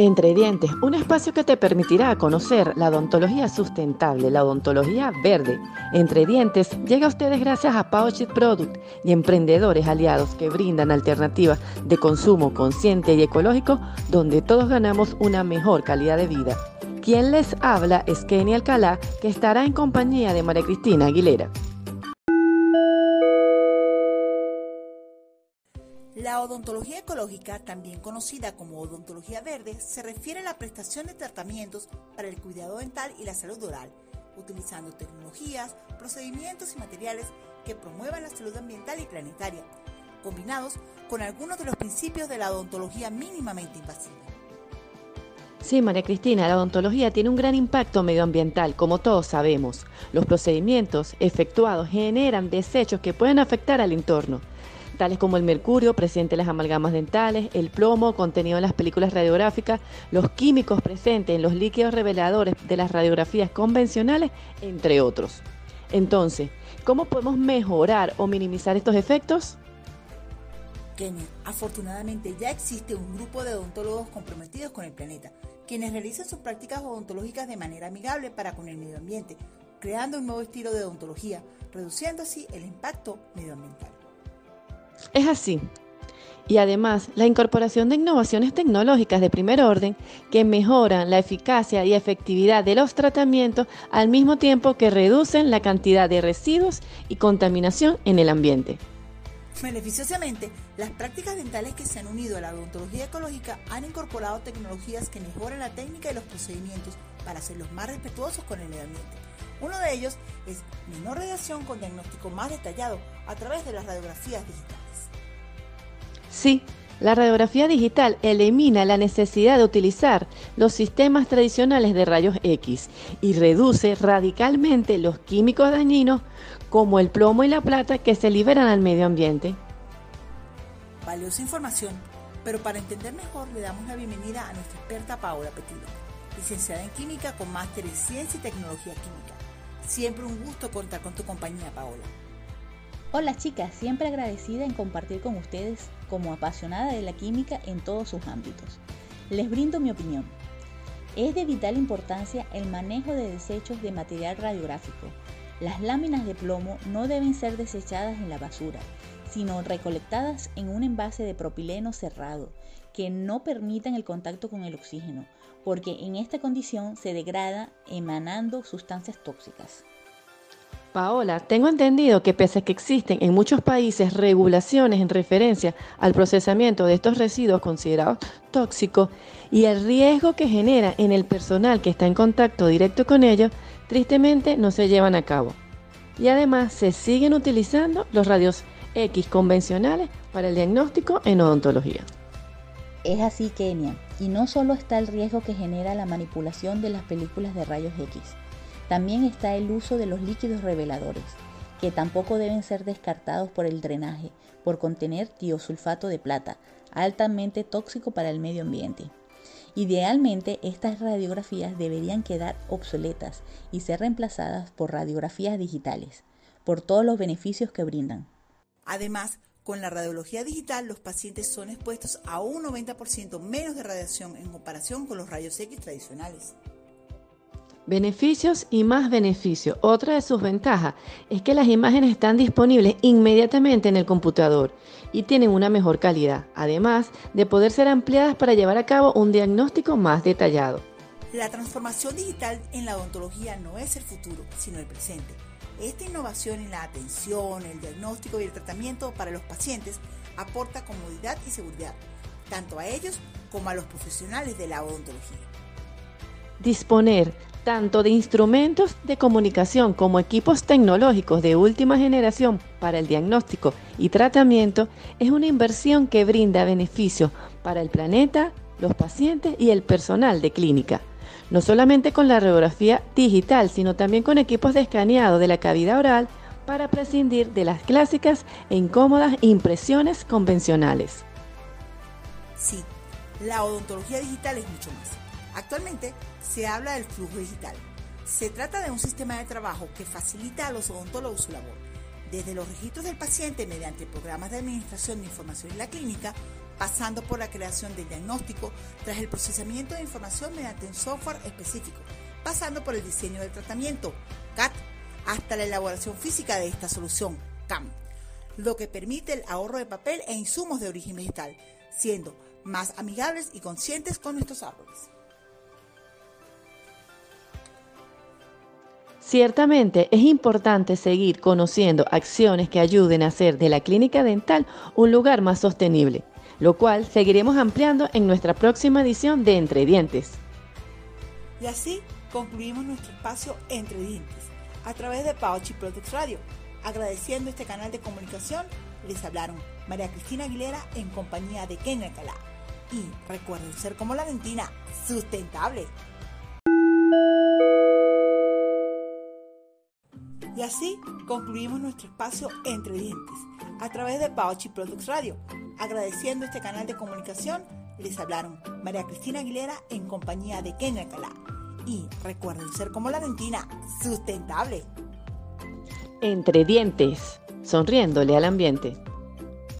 Entre Dientes, un espacio que te permitirá conocer la odontología sustentable, la odontología verde. Entre Dientes llega a ustedes gracias a Pouchet Product y emprendedores aliados que brindan alternativas de consumo consciente y ecológico donde todos ganamos una mejor calidad de vida. Quien les habla es Kenny Alcalá, que estará en compañía de María Cristina Aguilera. La odontología ecológica, también conocida como odontología verde, se refiere a la prestación de tratamientos para el cuidado dental y la salud oral, utilizando tecnologías, procedimientos y materiales que promuevan la salud ambiental y planetaria, combinados con algunos de los principios de la odontología mínimamente invasiva. Sí, María Cristina, la odontología tiene un gran impacto medioambiental, como todos sabemos. Los procedimientos efectuados generan desechos que pueden afectar al entorno tales como el mercurio presente en las amalgamas dentales, el plomo contenido en las películas radiográficas, los químicos presentes en los líquidos reveladores de las radiografías convencionales, entre otros. Entonces, ¿cómo podemos mejorar o minimizar estos efectos? Kenny, afortunadamente ya existe un grupo de odontólogos comprometidos con el planeta, quienes realizan sus prácticas odontológicas de manera amigable para con el medio ambiente, creando un nuevo estilo de odontología, reduciendo así el impacto medioambiental. Es así. Y además, la incorporación de innovaciones tecnológicas de primer orden que mejoran la eficacia y efectividad de los tratamientos al mismo tiempo que reducen la cantidad de residuos y contaminación en el ambiente. Beneficiosamente, las prácticas dentales que se han unido a la odontología ecológica han incorporado tecnologías que mejoran la técnica y los procedimientos para hacerlos más respetuosos con el medio ambiente. Uno de ellos es menor radiación con diagnóstico más detallado a través de las radiografías digitales. Sí, la radiografía digital elimina la necesidad de utilizar los sistemas tradicionales de rayos X y reduce radicalmente los químicos dañinos como el plomo y la plata que se liberan al medio ambiente. Valiosa información, pero para entender mejor le damos la bienvenida a nuestra experta Paola Petilo, licenciada en Química con máster en Ciencia y Tecnología Química. Siempre un gusto contar con tu compañía, Paola. Hola chicas, siempre agradecida en compartir con ustedes como apasionada de la química en todos sus ámbitos. Les brindo mi opinión. Es de vital importancia el manejo de desechos de material radiográfico. Las láminas de plomo no deben ser desechadas en la basura, sino recolectadas en un envase de propileno cerrado, que no permitan el contacto con el oxígeno, porque en esta condición se degrada emanando sustancias tóxicas. Paola, tengo entendido que pese a que existen en muchos países regulaciones en referencia al procesamiento de estos residuos considerados tóxicos y el riesgo que genera en el personal que está en contacto directo con ellos, tristemente no se llevan a cabo. Y además se siguen utilizando los radios X convencionales para el diagnóstico en odontología. Es así, Kenia, y no solo está el riesgo que genera la manipulación de las películas de rayos X, también está el uso de los líquidos reveladores, que tampoco deben ser descartados por el drenaje, por contener tiosulfato de plata, altamente tóxico para el medio ambiente. Idealmente, estas radiografías deberían quedar obsoletas y ser reemplazadas por radiografías digitales, por todos los beneficios que brindan. Además, con la radiología digital, los pacientes son expuestos a un 90% menos de radiación en comparación con los rayos X tradicionales. Beneficios y más beneficios. Otra de sus ventajas es que las imágenes están disponibles inmediatamente en el computador y tienen una mejor calidad, además de poder ser ampliadas para llevar a cabo un diagnóstico más detallado. La transformación digital en la odontología no es el futuro, sino el presente. Esta innovación en la atención, el diagnóstico y el tratamiento para los pacientes aporta comodidad y seguridad, tanto a ellos como a los profesionales de la odontología. Disponer tanto de instrumentos de comunicación como equipos tecnológicos de última generación para el diagnóstico y tratamiento es una inversión que brinda beneficios para el planeta, los pacientes y el personal de clínica. No solamente con la radiografía digital, sino también con equipos de escaneado de la cavidad oral para prescindir de las clásicas e incómodas impresiones convencionales. Sí, la odontología digital es mucho más. Actualmente se habla del flujo digital. Se trata de un sistema de trabajo que facilita a los odontólogos su labor, desde los registros del paciente mediante programas de administración de información en la clínica, pasando por la creación del diagnóstico tras el procesamiento de información mediante un software específico, pasando por el diseño del tratamiento, CAT, hasta la elaboración física de esta solución, CAM, lo que permite el ahorro de papel e insumos de origen vegetal, siendo más amigables y conscientes con nuestros árboles. Ciertamente es importante seguir conociendo acciones que ayuden a hacer de la clínica dental un lugar más sostenible, lo cual seguiremos ampliando en nuestra próxima edición de Entre Dientes. Y así concluimos nuestro espacio Entre Dientes a través de Pauchi Products Radio. Agradeciendo este canal de comunicación, les hablaron María Cristina Aguilera en compañía de Ken Alcalá. Y recuerden ser como la dentina, sustentable. Y así concluimos nuestro espacio Entre Dientes a través de Pauchi Products Radio. Agradeciendo este canal de comunicación, les hablaron María Cristina Aguilera en compañía de Ken Alcalá. Y recuerden ser como la dentina, sustentable. Entre dientes, sonriéndole al ambiente.